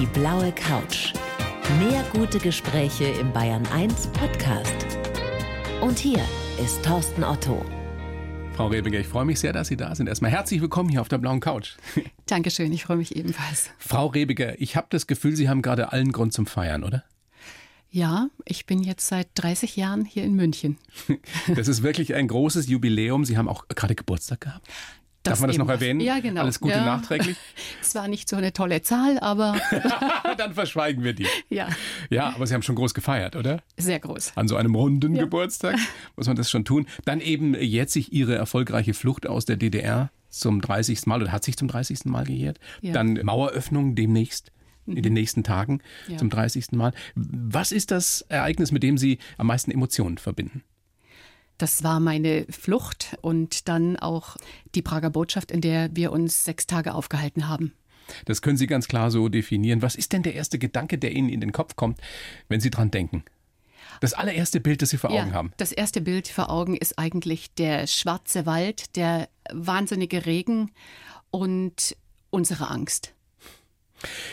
Die blaue Couch. Mehr gute Gespräche im Bayern 1 Podcast. Und hier ist Thorsten Otto. Frau Rebiger, ich freue mich sehr, dass Sie da sind. Erstmal herzlich willkommen hier auf der blauen Couch. Dankeschön, ich freue mich ebenfalls. Frau Rebiger, ich habe das Gefühl, Sie haben gerade allen Grund zum Feiern, oder? Ja, ich bin jetzt seit 30 Jahren hier in München. Das ist wirklich ein großes Jubiläum. Sie haben auch gerade Geburtstag gehabt. Darf man das noch erwähnen? Ja, genau. Alles Gute ja. nachträglich. Es war nicht so eine tolle Zahl, aber. Dann verschweigen wir die. Ja. Ja, aber Sie haben schon groß gefeiert, oder? Sehr groß. An so einem runden ja. Geburtstag muss man das schon tun. Dann eben jetzt sich Ihre erfolgreiche Flucht aus der DDR zum 30. Mal oder hat sich zum 30. Mal gejährt. Ja. Dann Maueröffnung demnächst in den nächsten Tagen ja. zum 30. Mal. Was ist das Ereignis, mit dem Sie am meisten Emotionen verbinden? Das war meine Flucht und dann auch die Prager Botschaft, in der wir uns sechs Tage aufgehalten haben. Das können Sie ganz klar so definieren. Was ist denn der erste Gedanke, der Ihnen in den Kopf kommt, wenn Sie dran denken? Das allererste Bild, das Sie vor Augen ja, haben. Das erste Bild vor Augen ist eigentlich der schwarze Wald, der wahnsinnige Regen und unsere Angst.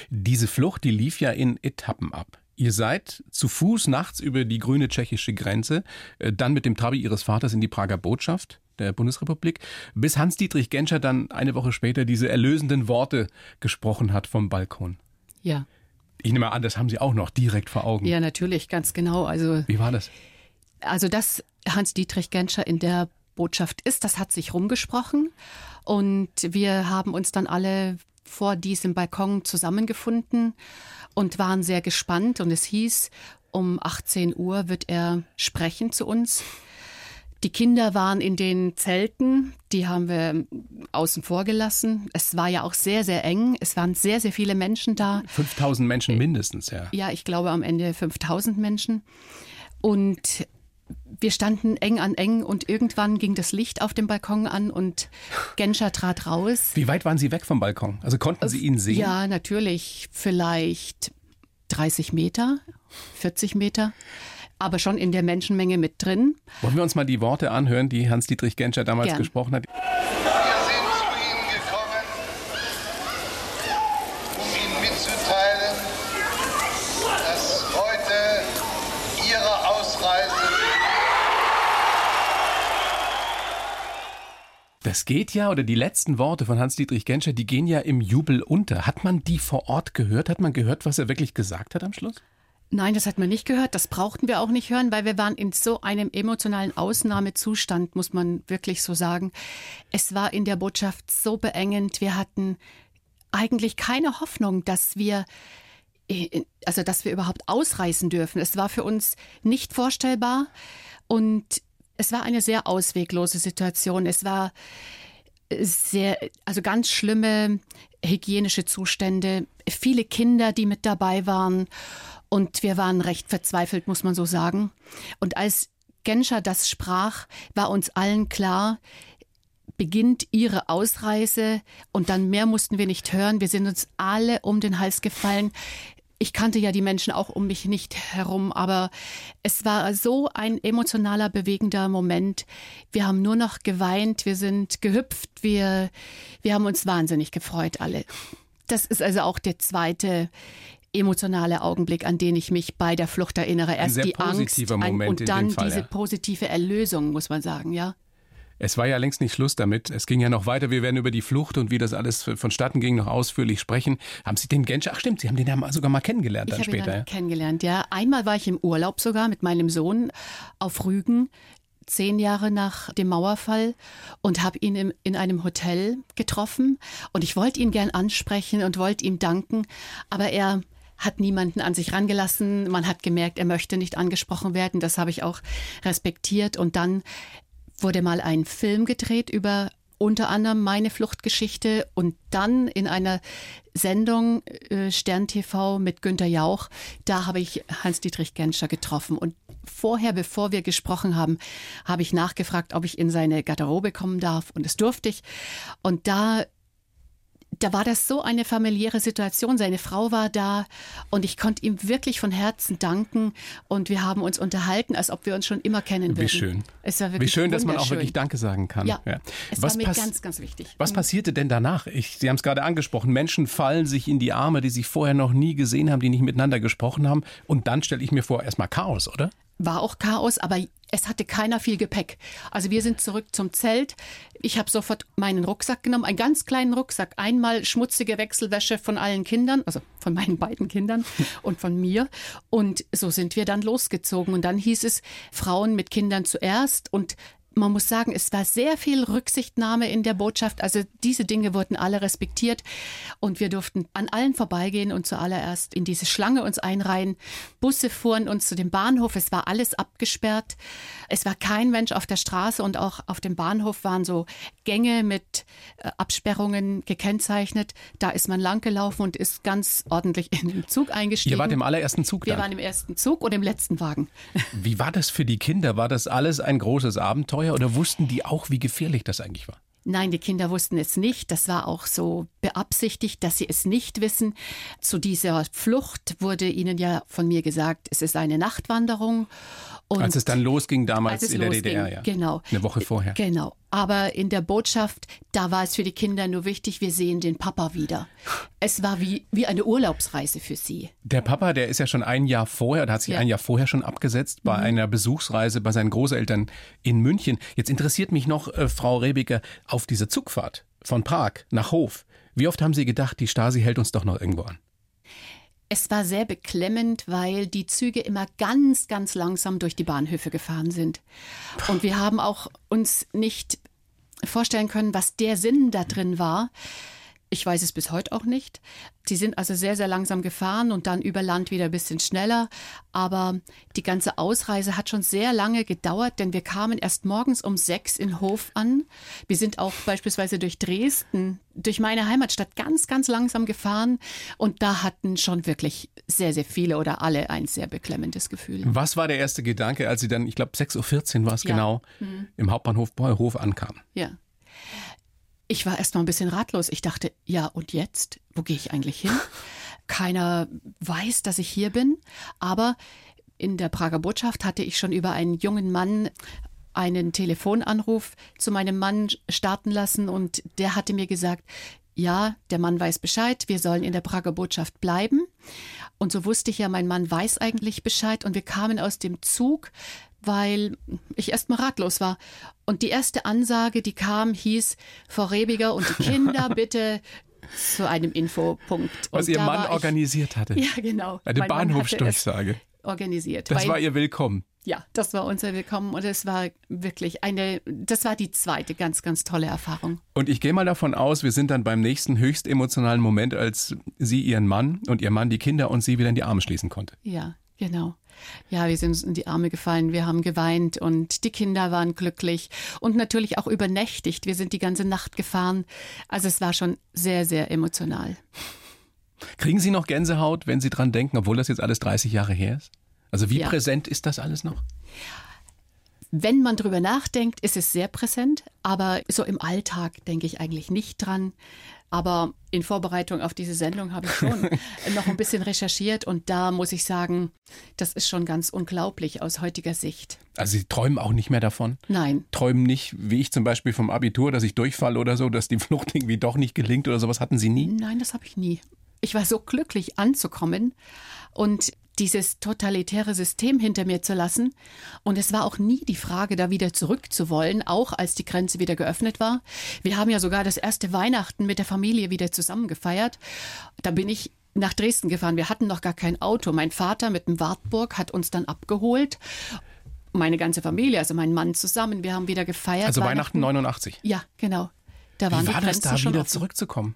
Diese Flucht, die lief ja in Etappen ab. Ihr seid zu Fuß nachts über die grüne tschechische Grenze, äh, dann mit dem Trabi Ihres Vaters in die Prager Botschaft der Bundesrepublik, bis Hans-Dietrich Genscher dann eine Woche später diese erlösenden Worte gesprochen hat vom Balkon. Ja. Ich nehme an, das haben Sie auch noch direkt vor Augen. Ja, natürlich, ganz genau. Also, Wie war das? Also, dass Hans-Dietrich Genscher in der Botschaft ist, das hat sich rumgesprochen. Und wir haben uns dann alle vor diesem Balkon zusammengefunden und waren sehr gespannt. Und es hieß, um 18 Uhr wird er sprechen zu uns. Die Kinder waren in den Zelten, die haben wir außen vor gelassen. Es war ja auch sehr, sehr eng. Es waren sehr, sehr viele Menschen da. 5000 Menschen mindestens, ja. Ja, ich glaube am Ende 5000 Menschen. Und wir standen eng an eng und irgendwann ging das Licht auf dem Balkon an und Genscher trat raus. Wie weit waren Sie weg vom Balkon? Also konnten Sie ihn sehen? Ja, natürlich. Vielleicht 30 Meter, 40 Meter. Aber schon in der Menschenmenge mit drin. Wollen wir uns mal die Worte anhören, die Hans-Dietrich Genscher damals Gern. gesprochen hat? Das geht ja, oder die letzten Worte von Hans-Dietrich Genscher, die gehen ja im Jubel unter. Hat man die vor Ort gehört? Hat man gehört, was er wirklich gesagt hat am Schluss? Nein, das hat man nicht gehört. Das brauchten wir auch nicht hören, weil wir waren in so einem emotionalen Ausnahmezustand, muss man wirklich so sagen. Es war in der Botschaft so beengend. Wir hatten eigentlich keine Hoffnung, dass wir also dass wir überhaupt ausreisen dürfen. Es war für uns nicht vorstellbar und es war eine sehr ausweglose Situation. Es war sehr, also ganz schlimme hygienische Zustände, viele Kinder, die mit dabei waren. Und wir waren recht verzweifelt, muss man so sagen. Und als Genscher das sprach, war uns allen klar, beginnt ihre Ausreise und dann mehr mussten wir nicht hören. Wir sind uns alle um den Hals gefallen. Ich kannte ja die Menschen auch um mich nicht herum, aber es war so ein emotionaler, bewegender Moment. Wir haben nur noch geweint, wir sind gehüpft, wir, wir haben uns wahnsinnig gefreut, alle. Das ist also auch der zweite emotionale Augenblick, an den ich mich bei der Flucht erinnere. Erst die Angst ein, und dann diese positive Erlösung, muss man sagen, ja. Es war ja längst nicht Schluss damit. Es ging ja noch weiter. Wir werden über die Flucht und wie das alles vonstatten ging noch ausführlich sprechen. Haben Sie den Genscher? Ach stimmt, Sie haben den ja sogar mal kennengelernt Ich dann habe ihn später. dann ja. kennengelernt, ja. Einmal war ich im Urlaub sogar mit meinem Sohn auf Rügen, zehn Jahre nach dem Mauerfall und habe ihn im, in einem Hotel getroffen. Und ich wollte ihn gern ansprechen und wollte ihm danken, aber er hat niemanden an sich rangelassen. Man hat gemerkt, er möchte nicht angesprochen werden. Das habe ich auch respektiert. Und dann wurde mal ein Film gedreht über unter anderem meine Fluchtgeschichte und dann in einer Sendung äh, Stern TV mit Günter Jauch, da habe ich Hans-Dietrich Genscher getroffen. Und vorher, bevor wir gesprochen haben, habe ich nachgefragt, ob ich in seine Garderobe kommen darf. Und das durfte ich. Und da da war das so eine familiäre Situation. Seine Frau war da und ich konnte ihm wirklich von Herzen danken und wir haben uns unterhalten, als ob wir uns schon immer kennen würden. Wie schön. Es war wirklich Wie schön, dass man auch wirklich Danke sagen kann. Ja, es Was war mir ganz, ganz wichtig. Was passierte denn danach? Ich, Sie haben es gerade angesprochen. Menschen fallen sich in die Arme, die sich vorher noch nie gesehen haben, die nicht miteinander gesprochen haben. Und dann stelle ich mir vor, erstmal Chaos, oder? war auch Chaos, aber es hatte keiner viel Gepäck. Also wir sind zurück zum Zelt. Ich habe sofort meinen Rucksack genommen, einen ganz kleinen Rucksack. Einmal schmutzige Wechselwäsche von allen Kindern, also von meinen beiden Kindern und von mir. Und so sind wir dann losgezogen. Und dann hieß es Frauen mit Kindern zuerst und man muss sagen, es war sehr viel Rücksichtnahme in der Botschaft. Also diese Dinge wurden alle respektiert und wir durften an allen vorbeigehen und zuallererst in diese Schlange uns einreihen. Busse fuhren uns zu dem Bahnhof. Es war alles abgesperrt. Es war kein Mensch auf der Straße und auch auf dem Bahnhof waren so Gänge mit äh, Absperrungen gekennzeichnet. Da ist man langgelaufen und ist ganz ordentlich in den Zug eingestiegen. Ihr wart im allerersten Zug wir dann. waren im ersten Zug und im letzten Wagen. Wie war das für die Kinder? War das alles ein großes Abenteuer oder wussten die auch, wie gefährlich das eigentlich war? Nein, die Kinder wussten es nicht. Das war auch so beabsichtigt, dass sie es nicht wissen. Zu dieser Flucht wurde ihnen ja von mir gesagt, es ist eine Nachtwanderung. Und Als es dann losging damals in der losging, DDR, ja. Genau. Eine Woche vorher. Genau. Aber in der Botschaft, da war es für die Kinder nur wichtig, wir sehen den Papa wieder. Es war wie, wie eine Urlaubsreise für sie. Der Papa, der ist ja schon ein Jahr vorher, oder hat sich Ja. ein Jahr vorher schon abgesetzt bei einer Besuchsreise bei seinen Großeltern in München. Jetzt interessiert mich noch, äh, Frau Rebiger, auf diese Zugfahrt von Prag nach Hof. Wie oft haben Sie gedacht, die Stasi hält uns doch noch irgendwo an? Es war sehr beklemmend, weil die Züge immer ganz, ganz langsam durch die Bahnhöfe gefahren sind. Und wir haben auch uns nicht vorstellen können, was der Sinn da drin war. Ich weiß es bis heute auch nicht. Die sind also sehr, sehr langsam gefahren und dann über Land wieder ein bisschen schneller. Aber die ganze Ausreise hat schon sehr lange gedauert, denn wir kamen erst morgens um sechs in Hof an. Wir sind auch beispielsweise durch Dresden, durch meine Heimatstadt ganz, ganz langsam gefahren. Und da hatten schon wirklich sehr, sehr viele oder alle ein sehr beklemmendes Gefühl. Was war der erste Gedanke, als Sie dann, ich glaube 6.14 Uhr war es Ja. genau, im Hauptbahnhof Hof ankamen? Ja. Ich war erst mal ein bisschen ratlos. Ich dachte, ja, und jetzt? Wo gehe ich eigentlich hin? Keiner weiß, dass ich hier bin. Aber in der Prager Botschaft hatte ich schon über einen jungen Mann einen Telefonanruf zu meinem Mann starten lassen und der hatte mir gesagt, ja, der Mann weiß Bescheid, wir sollen in der Prager Botschaft bleiben. Und so wusste ich ja, mein Mann weiß eigentlich Bescheid und wir kamen aus dem Zug, weil ich erst mal ratlos war. Und die erste Ansage, die kam, hieß, Frau Rebiger und die Kinder bitte zu einem Infopunkt. Was und Ihr Mann ich- organisiert hatte. Ja, genau. Eine Bahnhofsdurchsage. Organisiert. Das war Ihr Willkommen. ja, das war unser Willkommen und es war wirklich eine, das war die zweite ganz, ganz tolle Erfahrung. Und ich gehe mal davon aus, wir sind dann beim nächsten höchst emotionalen Moment, als Sie Ihren Mann und Ihr Mann die Kinder und Sie wieder in die Arme schließen konnte. Ja, genau. Ja, wir sind uns in die Arme gefallen, wir haben geweint und die Kinder waren glücklich und natürlich auch übernächtigt. Wir sind die ganze Nacht gefahren. Also es war schon sehr, sehr emotional. Kriegen Sie noch Gänsehaut, wenn Sie dran denken, obwohl das jetzt alles 30 Jahre her ist? Also wie Ja. präsent ist das alles noch? Wenn man drüber nachdenkt, ist es sehr präsent, aber so im Alltag denke ich eigentlich nicht dran. Aber in Vorbereitung auf diese Sendung habe ich schon noch ein bisschen recherchiert und da muss ich sagen, das ist schon ganz unglaublich aus heutiger Sicht. Also Sie träumen auch nicht mehr davon? Nein, Träumen nicht, wie ich zum Beispiel vom Abitur, dass ich durchfalle oder so, dass die Flucht irgendwie doch nicht gelingt oder sowas hatten Sie nie? nein, das habe ich nie. Ich war so glücklich anzukommen und dieses totalitäre System hinter mir zu lassen. Und es war auch nie die Frage, da wieder zurückzuwollen, auch als die Grenze wieder geöffnet war. Wir haben ja sogar das erste Weihnachten mit der Familie wieder zusammen gefeiert. Da bin ich nach Dresden gefahren. Wir hatten noch gar kein Auto. Mein Vater mit dem Wartburg hat uns dann abgeholt. Meine ganze Familie, also mein Mann zusammen. Wir haben wieder gefeiert. Also Weihnachten 89. Ja, genau. Da waren Wie die war das Grenzen da schon wieder offen zurückzukommen?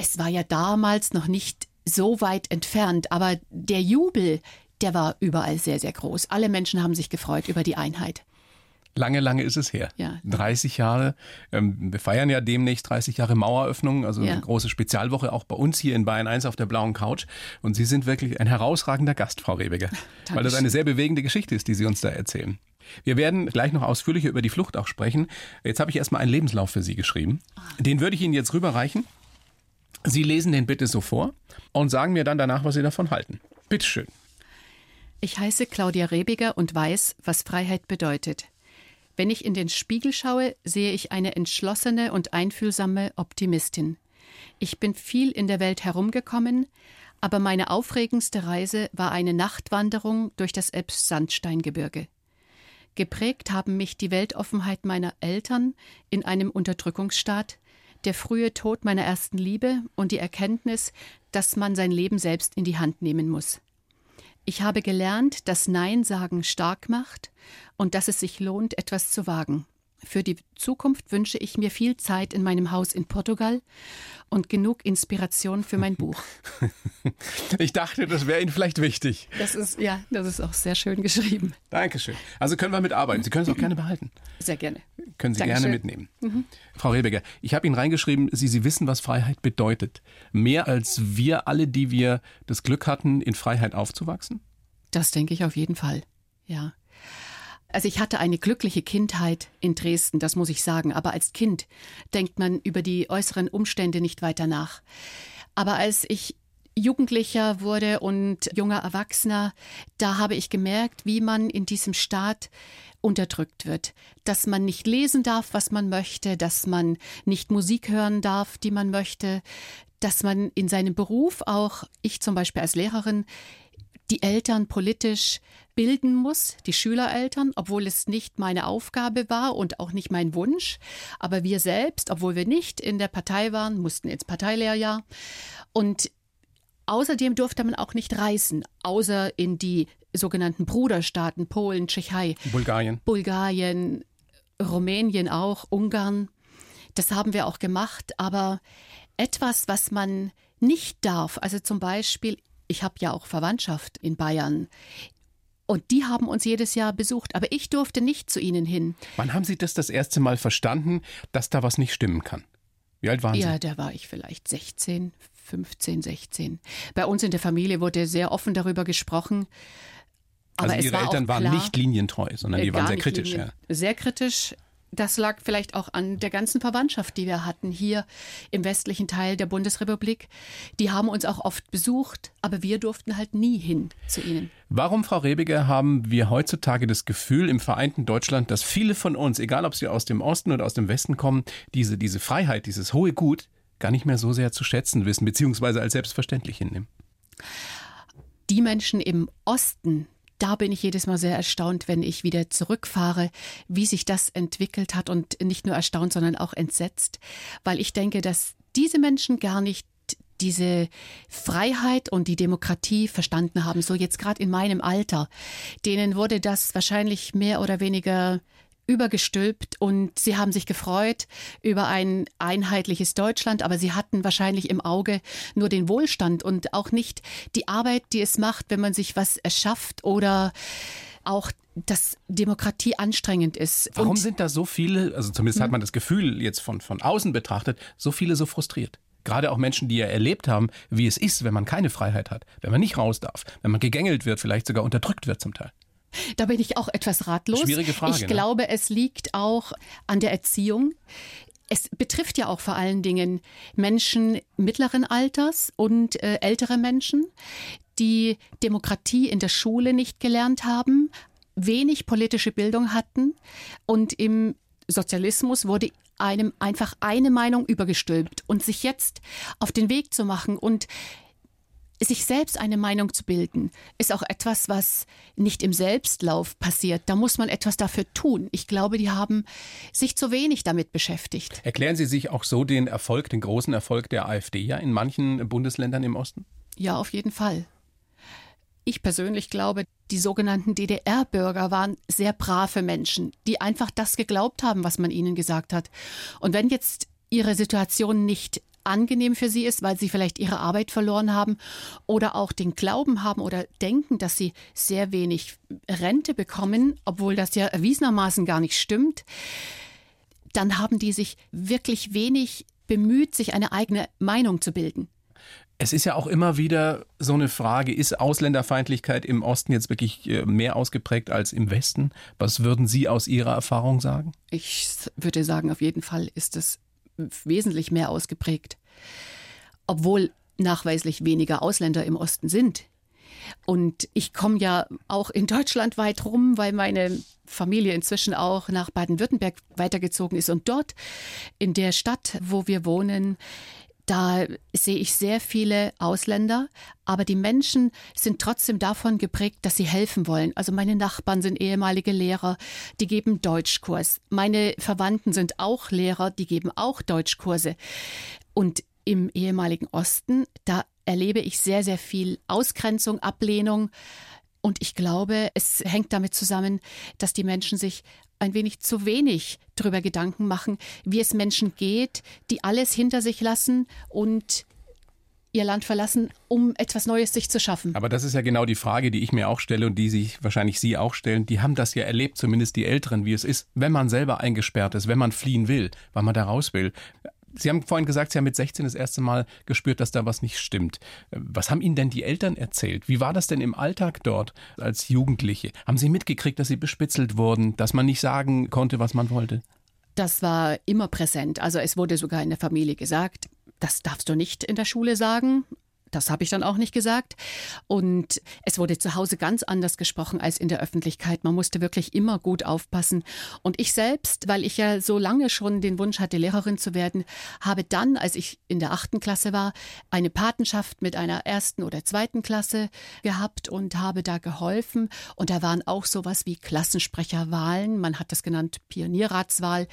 es war ja damals noch nicht so weit entfernt, aber der Jubel, der war überall sehr, sehr groß. Alle Menschen haben sich gefreut über die Einheit. Lange, lange ist es her. Ja. 30 Jahre. Ähm, wir feiern ja demnächst 30 Jahre Maueröffnung, also Ja. eine große Spezialwoche auch bei uns hier in Bayern 1 auf der blauen Couch. Und Sie sind wirklich ein herausragender Gast, Frau Rebiger, weil das eine sehr bewegende Geschichte ist, die Sie uns da erzählen. Wir werden gleich noch ausführlicher über die Flucht auch sprechen. Jetzt habe ich erstmal einen Lebenslauf für Sie geschrieben. Den würde ich Ihnen jetzt rüberreichen. Sie lesen den bitte so vor und sagen mir dann danach, was Sie davon halten. Bitteschön. Ich heiße Claudia Rebiger und weiß, was Freiheit bedeutet. Wenn ich in den Spiegel schaue, sehe ich eine entschlossene und einfühlsame Optimistin. Ich bin viel in der Welt herumgekommen, aber meine aufregendste Reise war eine Nachtwanderung durch das Elbsandsteingebirge. Geprägt haben mich die Weltoffenheit meiner Eltern in einem Unterdrückungsstaat, der frühe Tod meiner ersten Liebe und die Erkenntnis, dass man sein Leben selbst in die Hand nehmen muss. Ich habe gelernt, dass Nein sagen stark macht und dass es sich lohnt, etwas zu wagen. Für die Zukunft wünsche ich mir viel Zeit in meinem Haus in Portugal und genug Inspiration für mein Buch. Ich dachte, das wäre Ihnen vielleicht wichtig. Das ist, ja, das ist auch sehr schön geschrieben. Dankeschön. Also können wir mitarbeiten. Sie können es auch gerne behalten. Sehr gerne. Können Sie Dankeschön. gerne mitnehmen. Mhm. Frau Rebecker, ich habe Ihnen reingeschrieben, Sie, Sie wissen, was Freiheit bedeutet. Mehr als wir alle, die wir das Glück hatten, in Freiheit aufzuwachsen? Das denke ich auf jeden Fall. Ja. Also ich hatte eine glückliche Kindheit in Dresden, das muss ich sagen, aber als Kind denkt man über die äußeren Umstände nicht weiter nach. Aber als ich Jugendlicher wurde und junger Erwachsener, da habe ich gemerkt, wie man in diesem Staat unterdrückt wird, dass man nicht lesen darf, was man möchte, dass man nicht Musik hören darf, die man möchte, dass man in seinem Beruf auch, ich zum Beispiel als Lehrerin, die Eltern politisch bilden muss, die Schülereltern, obwohl es nicht meine Aufgabe war und auch nicht mein Wunsch. Aber wir selbst, obwohl wir nicht in der Partei waren, mussten ins Parteilehrjahr. Und außerdem durfte man auch nicht reisen, außer in die sogenannten Bruderstaaten, Polen, Tschechei, Bulgarien. Bulgarien, Rumänien auch, Ungarn. Das haben wir auch gemacht, aber etwas, was man nicht darf, also zum Beispiel ich habe ja auch Verwandtschaft in Bayern. Und die haben uns jedes Jahr besucht, aber ich durfte nicht zu ihnen hin. Wann haben Sie das das erste Mal verstanden, dass da was nicht stimmen kann? Wie alt waren Sie? Ja, da war ich vielleicht 16, 15, 16. Bei uns in der Familie wurde sehr offen darüber gesprochen. Aber also Ihre war Eltern waren klar, nicht linientreu, sondern die äh, waren sehr kritisch. linien- Ja. Sehr kritisch. Das lag vielleicht auch an der ganzen Verwandtschaft, die wir hatten hier im westlichen Teil der Bundesrepublik. Die haben uns auch oft besucht, aber wir durften halt nie hin zu ihnen. Warum, Frau Rebiger, haben wir heutzutage das Gefühl im vereinten Deutschland, dass viele von uns, egal ob sie aus dem Osten oder aus dem Westen kommen, diese, diese Freiheit, dieses hohe Gut gar nicht mehr so sehr zu schätzen wissen, beziehungsweise als selbstverständlich hinnehmen? die Menschen im Osten, da bin ich jedes Mal sehr erstaunt, wenn ich wieder zurückfahre, wie sich das entwickelt hat und nicht nur erstaunt, sondern auch entsetzt, weil ich denke, dass diese Menschen gar nicht diese Freiheit und die Demokratie verstanden haben, so jetzt gerade in meinem Alter. Denen wurde das wahrscheinlich mehr oder weniger übergestülpt und sie haben sich gefreut über ein einheitliches Deutschland, aber sie hatten wahrscheinlich im Auge nur den Wohlstand und auch nicht die Arbeit, die es macht, wenn man sich was erschafft oder auch dass Demokratie anstrengend ist. Warum und sind da so viele, also zumindest hat man das Gefühl jetzt von, von außen betrachtet, so viele so frustriert? Gerade auch Menschen, die ja erlebt haben, wie es ist, wenn man keine Freiheit hat, wenn man nicht raus darf, wenn man gegängelt wird, vielleicht sogar unterdrückt wird zum Teil. Da bin ich auch etwas ratlos. Schwierige Frage, Ich ne? glaube, es liegt auch an der Erziehung. Es betrifft ja auch vor allen Dingen Menschen mittleren Alters und äh, ältere Menschen, die Demokratie in der Schule nicht gelernt haben, wenig politische Bildung hatten und im Sozialismus wurde einem einfach eine Meinung übergestülpt und sich jetzt auf den Weg zu machen und sich selbst eine Meinung zu bilden, ist auch etwas, was nicht im Selbstlauf passiert. Da muss man etwas dafür tun. Ich glaube, die haben sich zu wenig damit beschäftigt. Erklären Sie sich auch so den Erfolg, den großen Erfolg der AfD ja in manchen Bundesländern im Osten? Ja, auf jeden Fall. Ich persönlich glaube, die sogenannten DDR-Bürger waren sehr brave Menschen, die einfach das geglaubt haben, was man ihnen gesagt hat. Und wenn jetzt ihre Situation nicht angenehm für sie ist, weil sie vielleicht ihre Arbeit verloren haben oder auch den Glauben haben oder denken, dass sie sehr wenig Rente bekommen, obwohl das ja erwiesenermaßen gar nicht stimmt, dann haben die sich wirklich wenig bemüht, sich eine eigene Meinung zu bilden. Es ist ja auch immer wieder so eine Frage, ist Ausländerfeindlichkeit im Osten jetzt wirklich äh, mehr ausgeprägt als im Westen? Was würden Sie aus Ihrer Erfahrung sagen? Ich würde sagen, auf jeden Fall ist es wesentlich mehr ausgeprägt. obwohl nachweislich weniger Ausländer im Osten sind. Und ich komme ja auch in Deutschland weit rum, weil meine Familie inzwischen auch nach Baden-Württemberg weitergezogen ist. Und dort in der Stadt, wo wir wohnen, da sehe ich sehr viele Ausländer, aber die Menschen sind trotzdem davon geprägt, dass sie helfen wollen. Also meine Nachbarn sind ehemalige Lehrer, die geben Deutschkurs. Meine Verwandten sind auch Lehrer, die geben auch Deutschkurse. Und im ehemaligen Osten, da erlebe ich sehr, sehr viel Ausgrenzung, Ablehnung. Und ich glaube, es hängt damit zusammen, dass die Menschen sich ein wenig zu wenig darüber Gedanken machen, wie es Menschen geht, die alles hinter sich lassen und ihr Land verlassen, um etwas Neues sich zu schaffen. Aber das ist ja genau die Frage, die ich mir auch stelle und die sich wahrscheinlich Sie auch stellen. Die haben das ja erlebt, zumindest die Älteren, wie es ist, wenn man selber eingesperrt ist, wenn man fliehen will, weil man da raus will. Sie haben vorhin gesagt, Sie haben mit 16 das erste Mal gespürt, dass da was nicht stimmt. Was haben Ihnen denn die Eltern erzählt? Wie war das denn im Alltag dort als Jugendliche? Haben Sie mitgekriegt, dass Sie bespitzelt wurden, dass man nicht sagen konnte, was man wollte? Das war immer präsent. Also es wurde sogar in der Familie gesagt, das darfst du nicht in der Schule sagen. Das habe ich dann auch nicht gesagt. Und es wurde zu Hause ganz anders gesprochen als in der Öffentlichkeit. Man musste wirklich immer gut aufpassen. Und ich selbst, weil ich ja so lange schon den Wunsch hatte, Lehrerin zu werden, habe dann, als ich in der achten Klasse war, eine Patenschaft mit einer ersten oder zweiten Klasse gehabt und habe da geholfen. Und da waren auch sowas wie Klassensprecherwahlen. Man hat das genannt Pionierratswahl.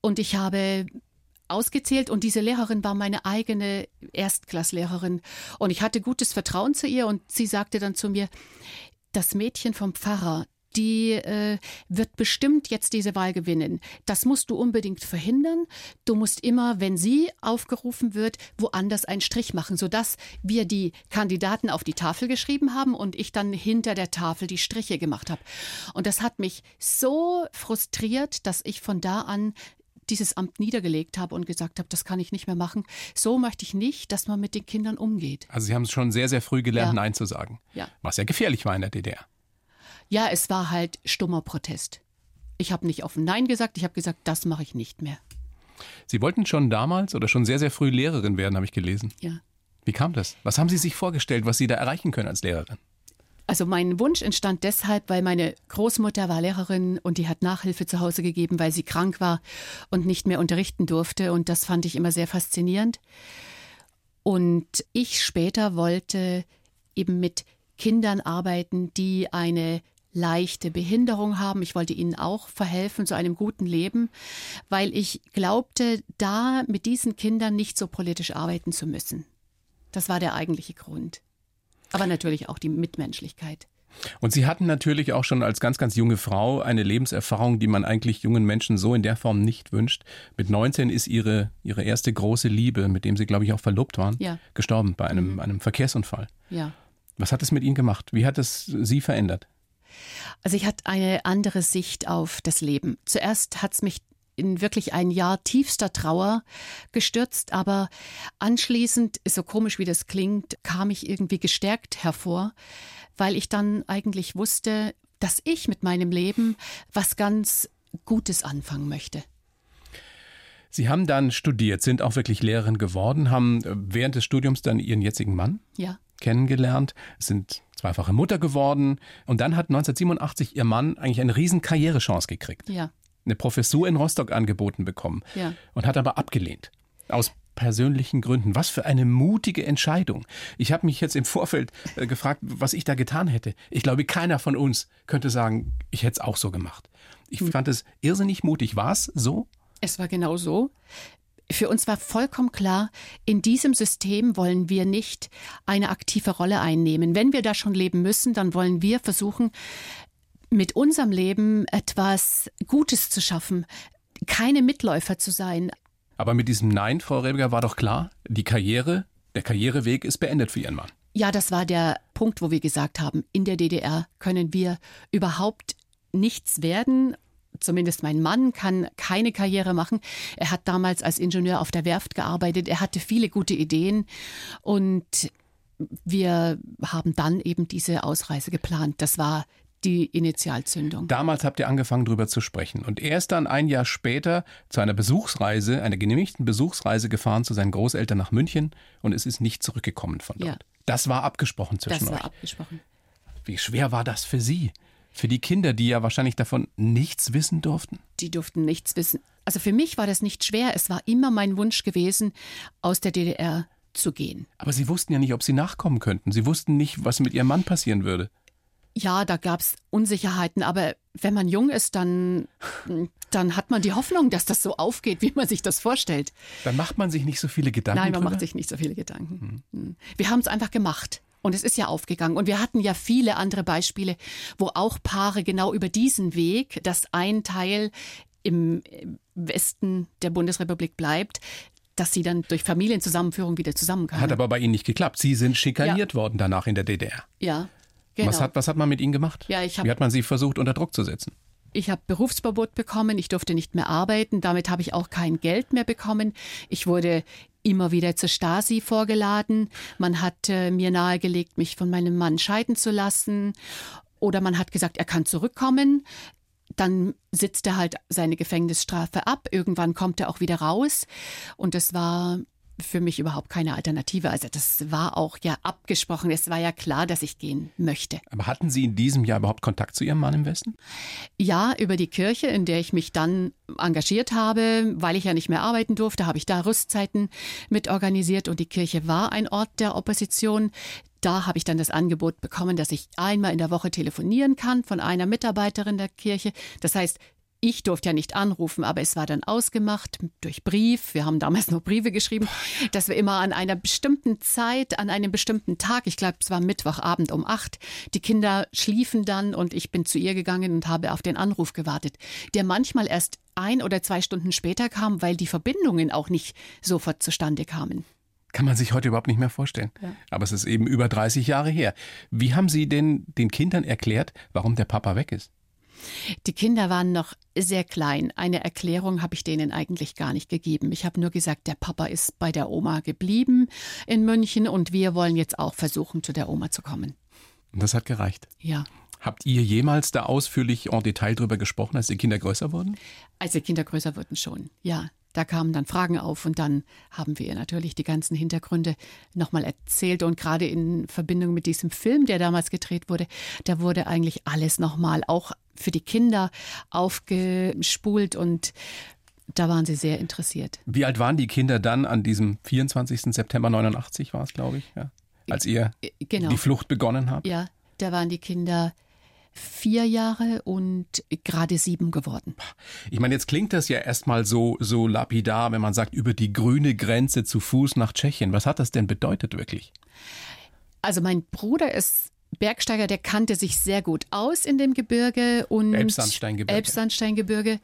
Und ich habe ausgezählt und diese Lehrerin war meine eigene Erstklasslehrerin und ich hatte gutes Vertrauen zu ihr und sie sagte dann zu mir, das Mädchen vom Pfarrer, die äh, wird bestimmt jetzt diese Wahl gewinnen. Das musst du unbedingt verhindern. Du musst immer, wenn sie aufgerufen wird, woanders einen Strich machen, sodass wir die Kandidaten auf die Tafel geschrieben haben und ich dann hinter der Tafel die Striche gemacht habe. Und das hat mich so frustriert, dass ich von da an dieses Amt niedergelegt habe und gesagt habe, das kann ich nicht mehr machen. So möchte ich nicht, dass man mit den Kindern umgeht. Also Sie haben es schon sehr, sehr früh gelernt, ja. Nein zu sagen. Ja. Was ja gefährlich war in der DDR. Ja, es war halt stummer Protest. Ich habe nicht offen Nein gesagt, ich habe gesagt, das mache ich nicht mehr. Sie wollten schon damals oder schon sehr, sehr früh Lehrerin werden, habe ich gelesen. Ja. Wie kam das? Was haben Sie sich vorgestellt, was Sie da erreichen können als Lehrerin? Also mein Wunsch entstand deshalb, weil meine Großmutter war Lehrerin und die hat Nachhilfe zu Hause gegeben, weil sie krank war und nicht mehr unterrichten durfte. Und das fand ich immer sehr faszinierend. Und ich später wollte eben mit Kindern arbeiten, die eine leichte Behinderung haben. Ich wollte ihnen auch verhelfen zu einem guten Leben, weil ich glaubte, da mit diesen Kindern nicht so politisch arbeiten zu müssen. Das war der eigentliche Grund. Aber natürlich auch die Mitmenschlichkeit. Und Sie hatten natürlich auch schon als ganz, ganz junge Frau eine Lebenserfahrung, die man eigentlich jungen Menschen so in der Form nicht wünscht. Mit 19 ist Ihre, Ihre erste große Liebe, mit dem Sie, glaube ich, auch verlobt waren, ja. gestorben bei einem, mhm. einem Verkehrsunfall. Ja. Was hat es mit Ihnen gemacht? Wie hat es Sie verändert? Also ich hatte eine andere Sicht auf das Leben. Zuerst hat es mich in wirklich ein Jahr tiefster Trauer gestürzt, aber anschließend, so komisch wie das klingt, kam ich irgendwie gestärkt hervor, weil ich dann eigentlich wusste, dass ich mit meinem Leben was ganz Gutes anfangen möchte. Sie haben dann studiert, sind auch wirklich Lehrerin geworden, haben während des Studiums dann Ihren jetzigen Mann ja. kennengelernt, sind zweifache Mutter geworden und dann hat 1987 Ihr Mann eigentlich eine riesen Karrierechance gekriegt. Ja eine Professur in Rostock angeboten bekommen ja. und hat aber abgelehnt. Aus persönlichen Gründen. Was für eine mutige Entscheidung. Ich habe mich jetzt im Vorfeld äh, gefragt, was ich da getan hätte. Ich glaube, keiner von uns könnte sagen, ich hätte es auch so gemacht. Ich hm. fand es irrsinnig mutig. War es so? Es war genau so. Für uns war vollkommen klar, in diesem System wollen wir nicht eine aktive Rolle einnehmen. Wenn wir da schon leben müssen, dann wollen wir versuchen, mit unserem Leben etwas Gutes zu schaffen, keine Mitläufer zu sein. Aber mit diesem Nein, Frau Rebiger, war doch klar, die Karriere, der Karriereweg ist beendet für Ihren Mann. Ja, das war der Punkt, wo wir gesagt haben, in der DDR können wir überhaupt nichts werden. Zumindest mein Mann kann keine Karriere machen. Er hat damals als Ingenieur auf der Werft gearbeitet. Er hatte viele gute Ideen und wir haben dann eben diese Ausreise geplant. Das war die Initialzündung. Damals habt ihr angefangen, darüber zu sprechen. Und er ist dann ein Jahr später zu einer Besuchsreise, einer genehmigten Besuchsreise gefahren zu seinen Großeltern nach München und es ist nicht zurückgekommen von dort. Ja. Das war abgesprochen zwischen das war euch. abgesprochen. Wie schwer war das für Sie? Für die Kinder, die ja wahrscheinlich davon nichts wissen durften? Die durften nichts wissen. Also für mich war das nicht schwer. Es war immer mein Wunsch gewesen, aus der DDR zu gehen. Aber Sie wussten ja nicht, ob Sie nachkommen könnten. Sie wussten nicht, was mit Ihrem Mann passieren würde. Ja, da gab es Unsicherheiten, aber wenn man jung ist, dann, dann hat man die Hoffnung, dass das so aufgeht, wie man sich das vorstellt. Dann macht man sich nicht so viele Gedanken. Nein, man drüber? macht sich nicht so viele Gedanken. Hm. Wir haben es einfach gemacht. Und es ist ja aufgegangen. Und wir hatten ja viele andere Beispiele, wo auch Paare genau über diesen Weg, dass ein Teil im Westen der Bundesrepublik bleibt, dass sie dann durch Familienzusammenführung wieder zusammenkamen. Hat aber bei Ihnen nicht geklappt. Sie sind schikaniert worden danach in der DDR. ja, genau. Was, hat, was hat man mit Ihnen gemacht? Ja, ich hab- Wie hat man Sie versucht, unter Druck zu setzen? Ich habe Berufsverbot bekommen, ich durfte nicht mehr arbeiten, damit habe ich auch kein Geld mehr bekommen. Ich wurde immer wieder zur Stasi vorgeladen. Man hat äh, mir nahegelegt, mich von meinem Mann scheiden zu lassen. Oder man hat gesagt, er kann zurückkommen. Dann sitzt er halt seine Gefängnisstrafe ab. Irgendwann kommt er auch wieder raus. Und das war für mich überhaupt keine Alternative. Also das war auch ja abgesprochen. Es war ja klar, dass ich gehen möchte. Aber hatten Sie in diesem Jahr überhaupt Kontakt zu Ihrem Mann im Westen? Ja, über die Kirche, in der ich mich dann engagiert habe, weil ich ja nicht mehr arbeiten durfte, habe ich da Rüstzeiten mit organisiert und die Kirche war ein Ort der Opposition. Da habe ich dann das Angebot bekommen, dass ich einmal in der Woche telefonieren kann von einer Mitarbeiterin der Kirche. Das heißt, ich durfte ja nicht anrufen, aber es war dann ausgemacht durch Brief. Wir haben damals noch Briefe geschrieben, dass wir immer an einer bestimmten Zeit, an einem bestimmten Tag, ich glaube, es war Mittwochabend um acht, die Kinder schliefen dann und ich bin zu ihr gegangen und habe auf den Anruf gewartet, der manchmal erst ein oder zwei Stunden später kam, weil die Verbindungen auch nicht sofort zustande kamen. Kann man sich heute überhaupt nicht mehr vorstellen. Aber es ist eben über 30 Jahre her. Wie haben Sie denn den Kindern erklärt, warum der Papa weg ist? Die Kinder waren noch sehr klein. Eine Erklärung habe ich denen eigentlich gar nicht gegeben. Ich habe nur gesagt, der Papa ist bei der Oma geblieben in München und wir wollen jetzt auch versuchen, zu der Oma zu kommen. Und das hat gereicht. Ja. Habt ihr jemals da ausführlich en Detail drüber gesprochen, als die Kinder größer wurden? Als die Kinder größer wurden schon, ja. Da kamen dann Fragen auf und dann haben wir ihr natürlich die ganzen Hintergründe nochmal erzählt. Und gerade in Verbindung mit diesem Film, der damals gedreht wurde, da wurde eigentlich alles nochmal auch für die Kinder aufgespult und da waren sie sehr interessiert. Wie alt waren die Kinder dann an diesem 24. September 89 war es, glaube ich, ja? als ihr Genau. die Flucht begonnen habt? Ja, da waren die Kinder vier Jahre und gerade sieben geworden. Ich meine, jetzt klingt das ja erstmal so, so lapidar, wenn man sagt, über die grüne Grenze zu Fuß nach Tschechien. Was hat das denn bedeutet wirklich? Also mein Bruder ist Bergsteiger, der kannte sich sehr gut aus in dem Gebirge und Elbsandsteingebirge. Elbsandsteingebirge.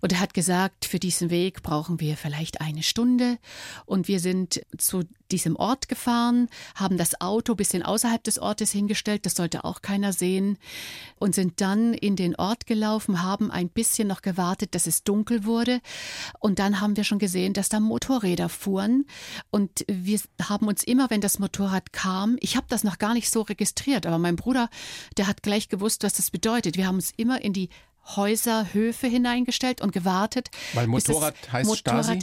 Und er hat gesagt, für diesen Weg brauchen wir vielleicht eine Stunde. Und wir sind zu diesem Ort gefahren, haben das Auto ein bisschen außerhalb des Ortes hingestellt, das sollte auch keiner sehen, und sind dann in den Ort gelaufen, haben ein bisschen noch gewartet, dass es dunkel wurde. Und dann haben wir schon gesehen, dass da Motorräder fuhren. Und wir haben uns immer, wenn das Motorrad kam, ich habe das noch gar nicht so registriert, aber mein Bruder, der hat gleich gewusst, was das bedeutet. Wir haben uns immer in die Häuser, Höfe hineingestellt und gewartet. Weil Motorrad heißt Stasi?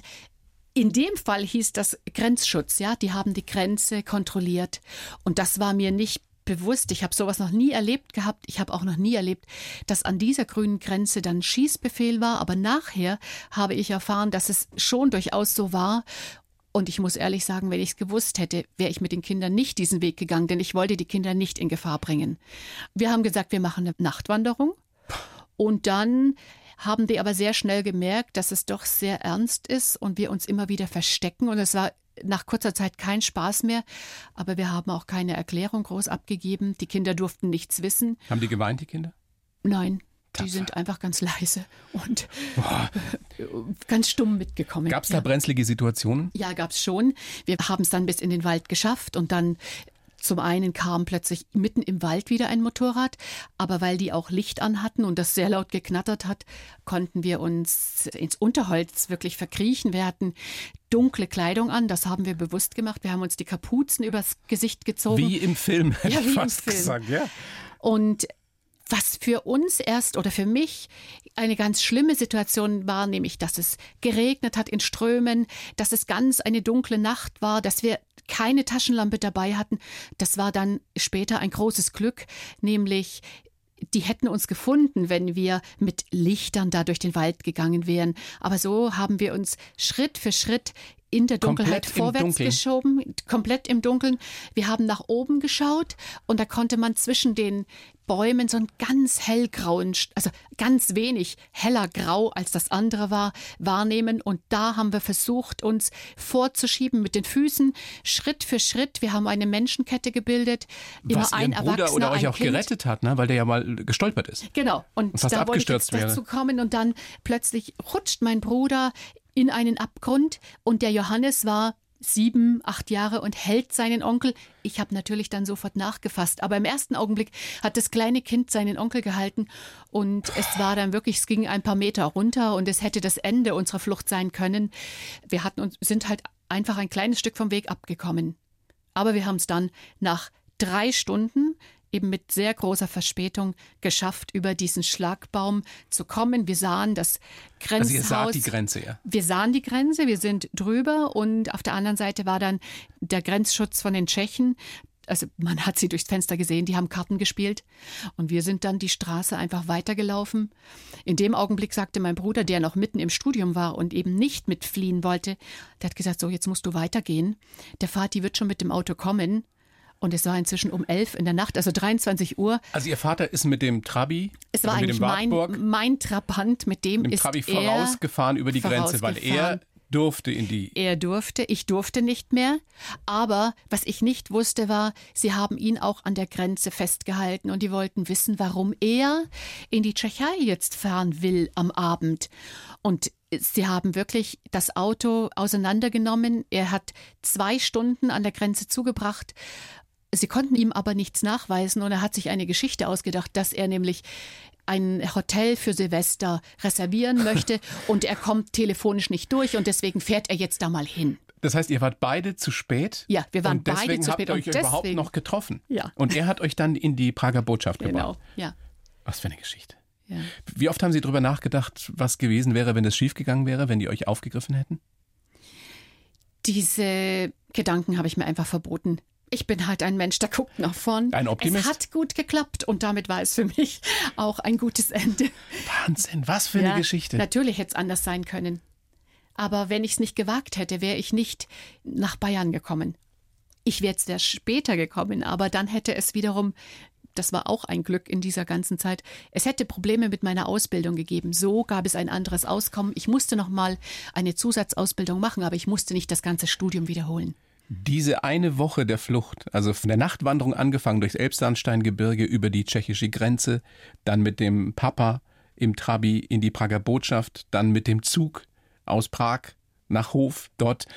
In dem Fall hieß das Grenzschutz, ja, die haben die Grenze kontrolliert und das war mir nicht bewusst. Ich habe sowas noch nie erlebt gehabt. Ich habe auch noch nie erlebt, dass an dieser grünen Grenze dann Schießbefehl war, aber nachher habe ich erfahren, dass es schon durchaus so war. Und ich muss ehrlich sagen, wenn ich es gewusst hätte, wäre ich mit den Kindern nicht diesen Weg gegangen, denn ich wollte die Kinder nicht in Gefahr bringen. Wir haben gesagt, wir machen eine Nachtwanderung. Und dann haben die aber sehr schnell gemerkt, dass es doch sehr ernst ist und wir uns immer wieder verstecken. Und es war nach kurzer Zeit kein Spaß mehr, aber wir haben auch keine Erklärung groß abgegeben. Die Kinder durften nichts wissen. Haben die geweint, die Kinder? Nein, Tapfer. die sind einfach ganz leise und ganz stumm mitgekommen. Gab es da ja. brenzlige Situationen? Ja, gab's schon. Wir haben es dann bis in den Wald geschafft und dann zum einen kam plötzlich mitten im Wald wieder ein Motorrad, aber weil die auch Licht an hatten und das sehr laut geknattert hat, konnten wir uns ins Unterholz wirklich verkriechen. Wir hatten dunkle Kleidung an, das haben wir bewusst gemacht. Wir haben uns die Kapuzen übers Gesicht gezogen. Wie im Film, hätte Ja, ich fast Film. gesagt. Ja. Und was für uns erst oder für mich eine ganz schlimme Situation war, nämlich dass es geregnet hat in Strömen, dass es ganz eine dunkle Nacht war, dass wir keine Taschenlampe dabei hatten. Das war dann später ein großes Glück, nämlich die hätten uns gefunden, wenn wir mit Lichtern da durch den Wald gegangen wären. Aber so haben wir uns Schritt für Schritt in der Dunkelheit Komplett vorwärts Dunkeln. geschoben, komplett im Dunkeln. Wir haben nach oben geschaut und da konnte man zwischen den Bäumen so einen ganz hellgrauen, also ganz wenig heller Grau als das andere war, wahrnehmen. Und da haben wir versucht, uns vorzuschieben mit den Füßen, Schritt für Schritt. Wir haben eine Menschenkette gebildet. Immer Was ein Bruder Erwachsener, oder euch ein auch kind. gerettet hat, ne? weil der ja mal gestolpert ist. Genau. Und Und fast da wollte ich abgestürzt jetzt wäre. dazu kommen und dann plötzlich rutscht mein Bruder in einen Abgrund und der Johannes war sieben, acht Jahre und hält seinen Onkel. Ich habe natürlich dann sofort nachgefasst, aber im ersten Augenblick hat das kleine Kind seinen Onkel gehalten und es war dann wirklich, es ging ein paar Meter runter und es hätte das Ende unserer Flucht sein können. Wir hatten uns, sind halt einfach ein kleines Stück vom Weg abgekommen. Aber wir haben es dann nach drei Stunden eben mit sehr großer Verspätung geschafft, über diesen Schlagbaum zu kommen. Wir sahen das Grenzhaus. Also ihr saht die Grenze, ja. Wir sahen die Grenze, wir sind drüber und auf der anderen Seite war dann der Grenzschutz von den Tschechen. Also man hat sie durchs Fenster gesehen, die haben Karten gespielt und wir sind dann die Straße einfach weitergelaufen. In dem Augenblick sagte mein Bruder, der noch mitten im Studium war und eben nicht mitfliehen wollte, der hat gesagt, so jetzt musst du weitergehen. Der Vati wird schon mit dem Auto kommen. Und es war inzwischen um elf in der Nacht, also 23 Uhr. Also ihr Vater ist mit dem Trabi, Es war also mit eigentlich dem mein, Wartburg, mein Trabant, mit dem mit dem ist Trabi er vorausgefahren über die Grenze, weil er vorausgefahren. durfte in die Er durfte, ich durfte nicht mehr. Aber was ich nicht wusste war, sie haben ihn auch an der Grenze festgehalten und die wollten wissen, warum er in die Tschechei jetzt fahren will am Abend. Und sie haben wirklich das Auto auseinandergenommen. Er hat zwei Stunden an der Grenze zugebracht. Sie konnten ihm aber nichts nachweisen und er hat sich eine Geschichte ausgedacht, dass er nämlich ein Hotel für Silvester reservieren möchte und er kommt telefonisch nicht durch und deswegen fährt er jetzt da mal hin. Das heißt, ihr wart beide zu spät? Ja, wir waren beide zu habt spät ihr und euch überhaupt deswegen- noch getroffen. Ja. Und er hat euch dann in die Prager Botschaft Genau, gebracht. ja. Was für eine Geschichte. ja. Wie oft haben Sie darüber nachgedacht, was gewesen wäre, wenn es schiefgegangen wäre, wenn die euch aufgegriffen hätten? Diese Gedanken habe ich mir einfach verboten. Ich bin halt ein Mensch, der guckt nach vorn. Ein Optimist? Es hat gut geklappt und damit war es für mich auch ein gutes Ende. Wahnsinn, was für Ja, eine Geschichte. Natürlich hätte es anders sein können. Aber wenn ich es nicht gewagt hätte, wäre ich nicht nach Bayern gekommen. Ich wäre jetzt sehr später gekommen, aber dann hätte es wiederum, das war auch ein Glück in dieser ganzen Zeit, es hätte Probleme mit meiner Ausbildung gegeben. So gab es ein anderes Auskommen. Ich musste noch mal eine Zusatzausbildung machen, aber ich musste nicht das ganze Studium wiederholen. Diese eine Woche der Flucht, also von der Nachtwanderung angefangen durchs Elbsandsteingebirge über die tschechische Grenze, dann mit dem Papa im Trabi in die Prager Botschaft, dann mit dem Zug aus Prag nach Hof, dort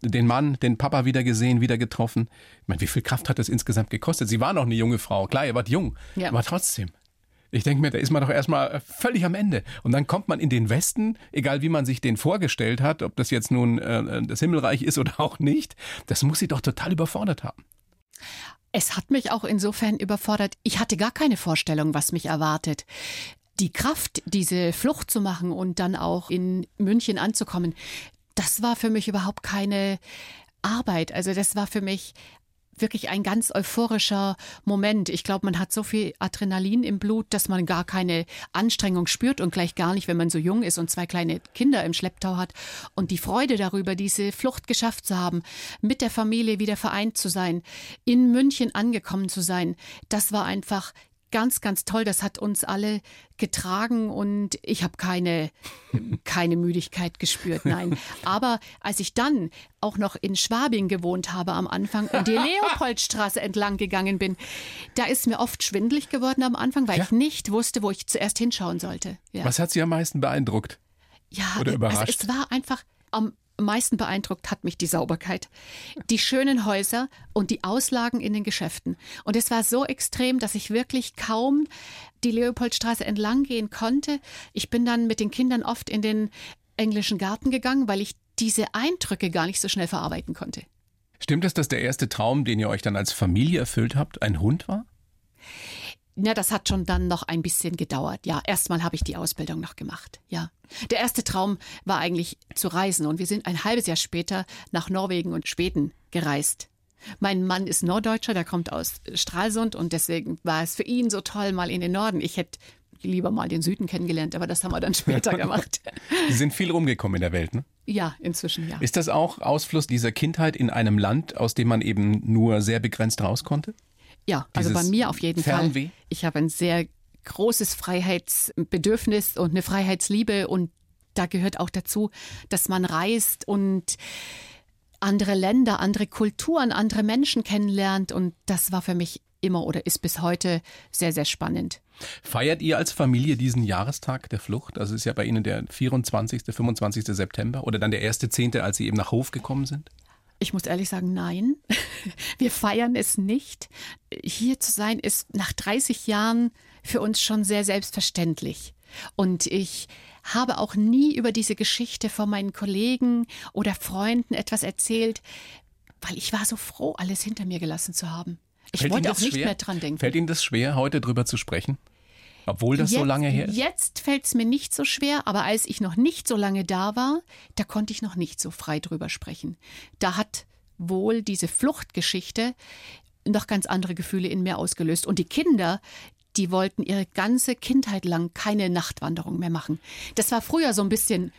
den Mann, den Papa wieder gesehen, wieder getroffen. Ich meine, wie viel Kraft hat das insgesamt gekostet? Sie war noch eine junge Frau, klar, ihr wart jung, Ja. aber trotzdem. Ich denke mir, da ist man doch erstmal völlig am Ende. Und dann kommt man in den Westen, egal wie man sich den vorgestellt hat, ob das jetzt nun äh, das Himmelreich ist oder auch nicht, das muss sie doch total überfordert haben. Es hat mich auch insofern überfordert. Ich hatte gar keine Vorstellung, was mich erwartet. Die Kraft, diese Flucht zu machen und dann auch in München anzukommen, das war für mich überhaupt keine Arbeit. Also das war für mich wirklich ein ganz euphorischer Moment. Ich glaube, man hat so viel Adrenalin im Blut, dass man gar keine Anstrengung spürt und gleich gar nicht, wenn man so jung ist und zwei kleine Kinder im Schlepptau hat. Und die Freude darüber, diese Flucht geschafft zu haben, mit der Familie wieder vereint zu sein, in München angekommen zu sein, das war einfach ganz, ganz toll. Das hat uns alle getragen und ich habe keine, keine Müdigkeit gespürt, nein. Aber als ich dann auch noch in Schwabing gewohnt habe am Anfang und die Leopoldstraße entlang gegangen bin, da ist mir oft schwindelig geworden am Anfang, weil Ja. ich nicht wusste, wo ich zuerst hinschauen sollte. Ja. Was hat Sie am meisten beeindruckt? Ja, Oder überrascht? Also es war einfach am meisten beeindruckt hat mich die Sauberkeit, die schönen Häuser und die Auslagen in den Geschäften. Und es war so extrem, dass ich wirklich kaum die Leopoldstraße entlang gehen konnte. Ich bin dann mit den Kindern oft in den englischen Garten gegangen, weil ich diese Eindrücke gar nicht so schnell verarbeiten konnte. Stimmt es, dass der erste Traum, den ihr euch dann als Familie erfüllt habt, ein Hund war? Ja, das hat schon dann noch ein bisschen gedauert. Ja, erstmal habe ich die Ausbildung noch gemacht. Ja. Der erste Traum war eigentlich zu reisen und wir sind ein halbes Jahr später nach Norwegen und Schweden gereist. Mein Mann ist Norddeutscher, der kommt aus Stralsund und deswegen war es für ihn so toll, mal in den Norden. Ich hätte lieber mal den Süden kennengelernt, aber das haben wir dann später gemacht. Sie sind viel rumgekommen in der Welt, ne? Ja, inzwischen ja. Ist das auch Ausfluss dieser Kindheit in einem Land, aus dem man eben nur sehr begrenzt raus konnte? Ja, also Dieses bei mir auf jeden Fernweh? Fall. Ich habe ein sehr großes Freiheitsbedürfnis und eine Freiheitsliebe und da gehört auch dazu, dass man reist und andere Länder, andere Kulturen, andere Menschen kennenlernt und das war für mich immer oder ist bis heute sehr, sehr spannend. Feiert ihr als Familie diesen Jahrestag der Flucht? Also ist ja bei Ihnen der 24., 25. September oder dann der erste Zehnte, als Sie eben nach Hof gekommen sind? Ich muss ehrlich sagen, nein. Wir feiern es nicht. Hier zu sein ist nach 30 Jahren für uns schon sehr selbstverständlich. Und ich habe auch nie über diese Geschichte von meinen Kollegen oder Freunden etwas erzählt, weil ich war so froh, alles hinter mir gelassen zu haben. Ich Fällt wollte auch nicht schwer? mehr dran denken. Fällt Ihnen das schwer, heute drüber zu sprechen? Obwohl das so lange her ist? Jetzt fällt es mir nicht so schwer, aber als ich noch nicht so lange da war, da konnte ich noch nicht so frei drüber sprechen. Da hat wohl diese Fluchtgeschichte noch ganz andere Gefühle in mir ausgelöst. Und die Kinder, die wollten ihre ganze Kindheit lang keine Nachtwanderung mehr machen. Das war früher so ein bisschen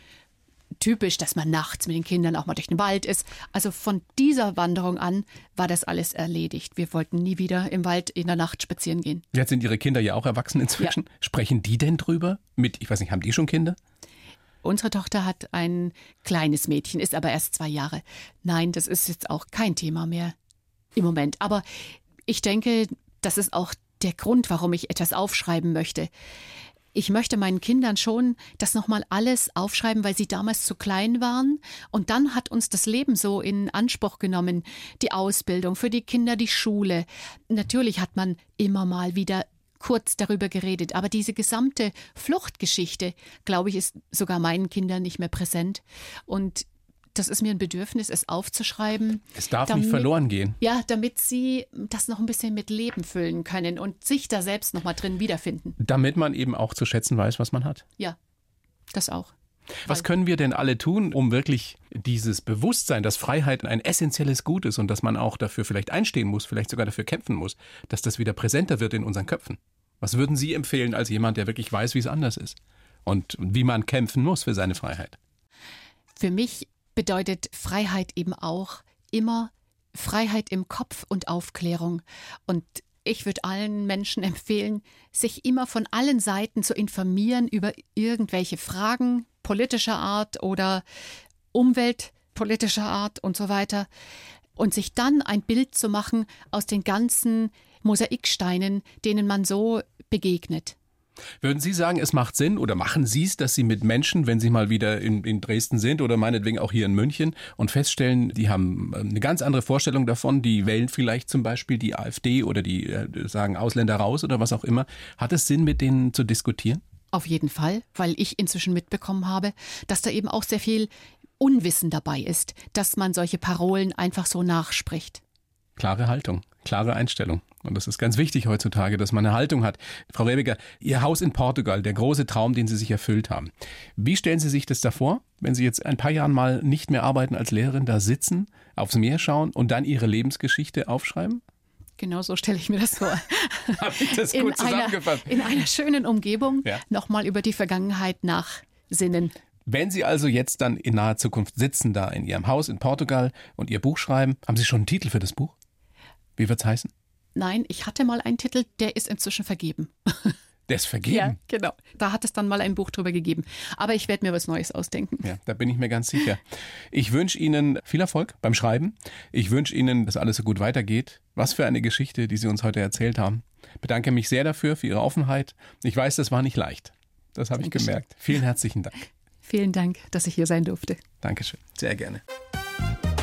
typisch, dass man nachts mit den Kindern auch mal durch den Wald ist. Also von dieser Wanderung an war das alles erledigt. Wir wollten nie wieder im Wald in der Nacht spazieren gehen. Jetzt sind Ihre Kinder ja auch erwachsen inzwischen. Sprechen die denn drüber? Mit, ich weiß nicht, haben die schon Kinder? Unsere Tochter hat ein kleines Mädchen, ist aber erst zwei Jahre. Nein, das ist jetzt auch kein Thema mehr im Moment. Aber ich denke, das ist auch der Grund, warum ich etwas aufschreiben möchte. Ich möchte meinen Kindern schon das nochmal alles aufschreiben, weil sie damals zu klein waren. Und dann hat uns das Leben so in Anspruch genommen. Die Ausbildung für die Kinder, die Schule. Natürlich hat man immer mal wieder kurz darüber geredet. Aber diese gesamte Fluchtgeschichte, glaube ich, ist sogar meinen Kindern nicht mehr präsent. Und das ist mir ein Bedürfnis, es aufzuschreiben. Es darf nicht verloren gehen. Ja, damit sie das noch ein bisschen mit Leben füllen können und sich da selbst noch mal drin wiederfinden. Damit man eben auch zu schätzen weiß, was man hat. Ja, das auch. Was können wir denn alle tun, um wirklich dieses Bewusstsein, dass Freiheit ein essentielles Gut ist und dass man auch dafür vielleicht einstehen muss, vielleicht sogar dafür kämpfen muss, dass das wieder präsenter wird in unseren Köpfen? Was würden Sie empfehlen als jemand, der wirklich weiß, wie es anders ist und wie man kämpfen muss für seine Freiheit? Für mich bedeutet Freiheit eben auch immer Freiheit im Kopf und Aufklärung. Und ich würde allen Menschen empfehlen, sich immer von allen Seiten zu informieren über irgendwelche Fragen politischer Art oder umweltpolitischer Art und so weiter. Und sich dann ein Bild zu machen aus den ganzen Mosaiksteinen, denen man so begegnet. Würden Sie sagen, es macht Sinn oder machen Sie es, dass Sie mit Menschen, wenn Sie mal wieder in, in, Dresden sind oder meinetwegen auch hier in München und feststellen, die haben ähm, eine ganz andere Vorstellung davon, die wählen vielleicht zum Beispiel die AfD oder die äh, sagen Ausländer raus oder was auch immer. Hat es Sinn, mit denen zu diskutieren? Auf jeden Fall, weil ich inzwischen mitbekommen habe, dass da eben auch sehr viel Unwissen dabei ist, dass man solche Parolen einfach so nachspricht. Klare Haltung, klare Einstellung. Und das ist ganz wichtig heutzutage, dass man eine Haltung hat. Frau Rebiger, Ihr Haus in Portugal, der große Traum, den Sie sich erfüllt haben. Wie stellen Sie sich das davor, wenn Sie jetzt ein paar Jahren mal nicht mehr arbeiten als Lehrerin, da sitzen, aufs Meer schauen und dann Ihre Lebensgeschichte aufschreiben? Genau so stelle ich mir das vor. Habe ich das gut zusammengefasst? Einer, in einer schönen Umgebung Ja. nochmal über die Vergangenheit nachsinnen. Wenn Sie also jetzt dann in naher Zukunft sitzen da in Ihrem Haus in Portugal und Ihr Buch schreiben, haben Sie schon einen Titel für das Buch? Wie wird's heißen? Nein, ich hatte mal einen Titel, der ist inzwischen vergeben. Der ist vergeben. genau. Da hat es dann mal ein Buch drüber gegeben. Aber ich werde mir was Neues ausdenken. Ja, da bin ich mir ganz sicher. Ich wünsche Ihnen viel Erfolg beim Schreiben. Ich wünsche Ihnen, dass alles so gut weitergeht. Was für eine Geschichte, die Sie uns heute erzählt haben. Bedanke mich sehr dafür, für Ihre Offenheit. Ich weiß, das war nicht leicht. Das habe ich gemerkt. Vielen herzlichen Dank. Vielen Dank, dass ich hier sein durfte. Dankeschön. Sehr gerne.